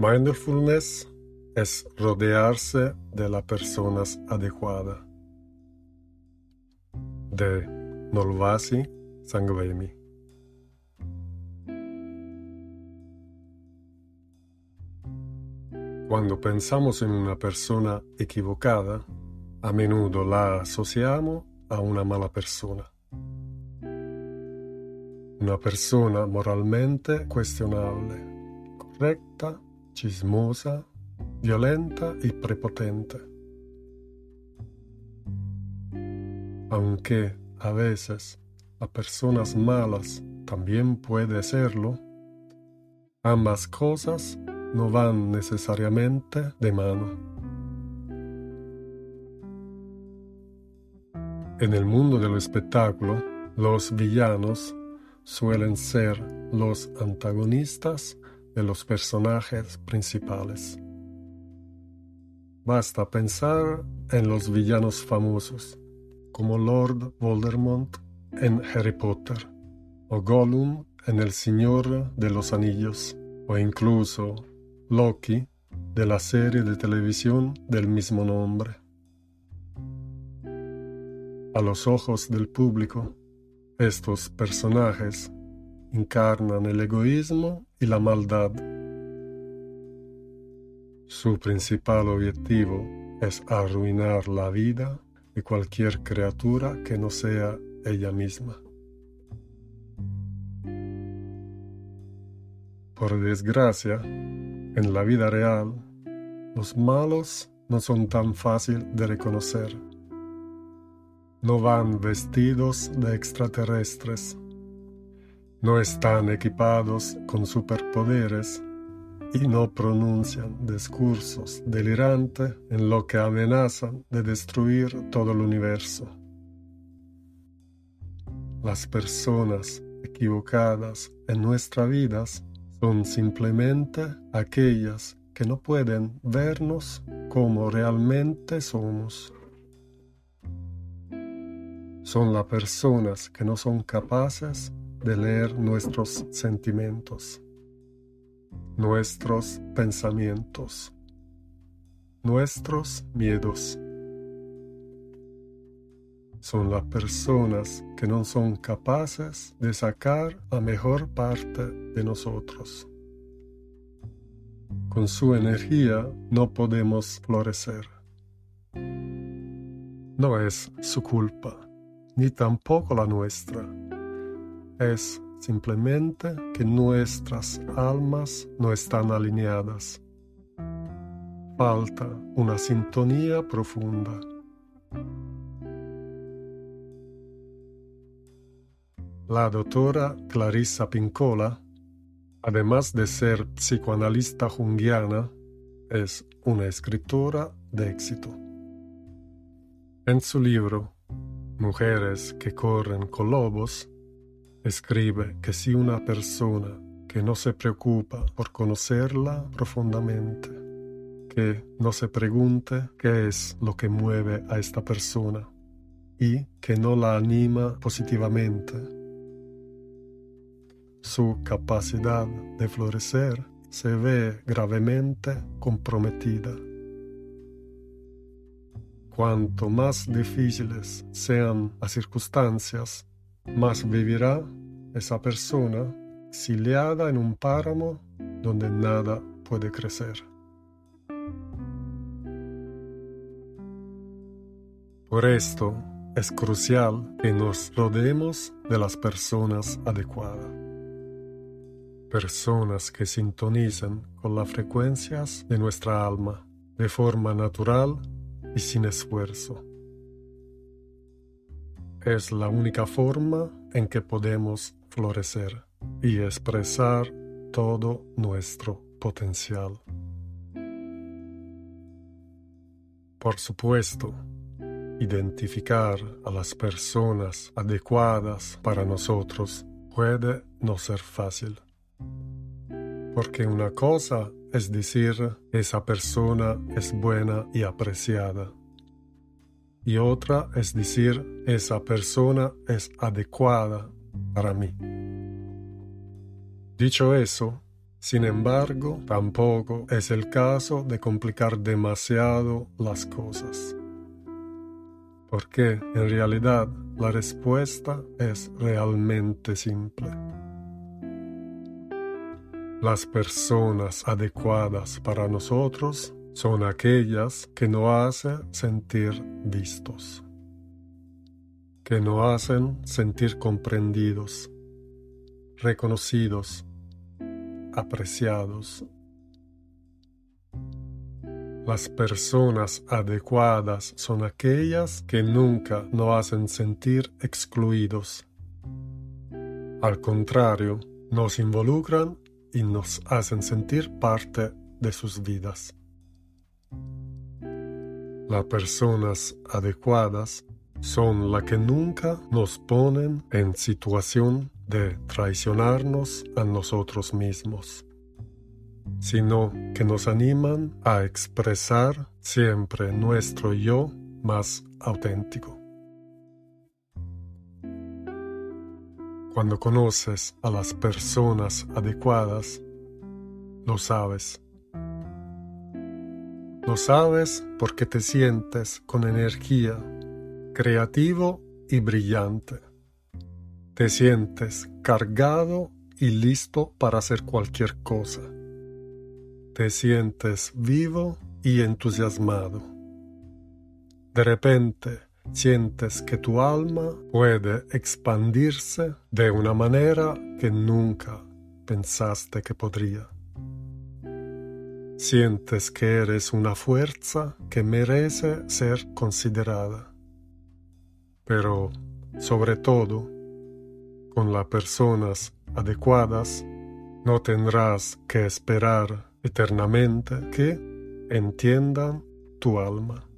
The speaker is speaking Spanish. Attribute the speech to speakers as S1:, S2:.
S1: Mindfulness es rodearse de las personas adecuadas. De Nolvasi Sangvemi. Cuando pensamos en una persona equivocada, a menudo la asociamos a una mala persona. Una persona moralmente cuestionable, correcta, chismosa, violenta y prepotente. Aunque a veces las personas malas también puede serlo, ambas cosas no van necesariamente de mano. En el mundo del espectáculo, los villanos suelen ser los antagonistas de los personajes principales. Basta pensar en los villanos famosos, como Lord Voldemort en Harry Potter, o Gollum en El Señor de los Anillos, o incluso Loki de la serie de televisión del mismo nombre. A los ojos del público, estos personajes encarnan el egoísmo y la maldad. Su principal objetivo es arruinar la vida de cualquier criatura que no sea ella misma. Por desgracia, en la vida real, los malos no son tan fácil de reconocer. No van vestidos de extraterrestres. No están equipados con superpoderes y no pronuncian discursos delirantes en lo que amenazan de destruir todo el universo. Las personas equivocadas en nuestras vidas son simplemente aquellas que no pueden vernos como realmente somos. Son las personas que no son capaces de leer nuestros sentimientos, nuestros pensamientos, nuestros miedos son las personas que no son capaces de sacar la mejor parte de nosotros. Con su energía no podemos florecer. No es su culpa, ni tampoco la nuestra. Es simplemente que nuestras almas no están alineadas. Falta una sintonía profunda. La doctora Clarissa Pincola, además de ser psicoanalista junguiana, es una escritora de éxito. En su libro Mujeres que corren con lobos, escribe que si una persona que no se preocupa por conocerla profundamente, que no se pregunte qué es lo que mueve a esta persona y que no la anima positivamente, su capacidad de florecer se ve gravemente comprometida. Cuanto más difíciles sean las circunstancias, más vivirá esa persona exiliada en un páramo donde nada puede crecer. Por esto es crucial que nos rodeemos de las personas adecuadas personas que sintonizan con las frecuencias de nuestra alma de forma natural y sin esfuerzo. Es la única forma en que podemos florecer y expresar todo nuestro potencial. Por supuesto, identificar a las personas adecuadas para nosotros puede no ser fácil porque una cosa es decir esa persona es buena y apreciada. Y otra es decir esa persona es adecuada para mí. Dicho eso, Sin embargo, tampoco es el caso de complicar demasiado las cosas. Porque en realidad la respuesta es realmente simple. Las personas adecuadas para nosotros son aquellas que nos hacen sentir vistos, que nos hacen sentir comprendidos, reconocidos, apreciados. Las personas adecuadas son aquellas que nunca nos hacen sentir excluidos. Al contrario, nos involucran y nos hacen sentir parte de sus vidas. Las personas adecuadas son las que nunca nos ponen en situación de traicionarnos a nosotros mismos, sino que nos animan a expresar siempre nuestro yo más auténtico. Cuando conoces a las personas adecuadas, lo sabes. Lo sabes porque te sientes con energía, creativo y brillante te sientes cargado y listo para hacer cualquier cosa. Te sientes vivo y entusiasmado. De repente sientes que tu alma puede expandirse de una manera que nunca pensaste que podría. Sientes que eres una fuerza que merece ser considerada. Pero, sobre todo, con las personas adecuadas, no tendrás que esperar eternamente que entiendan tu alma.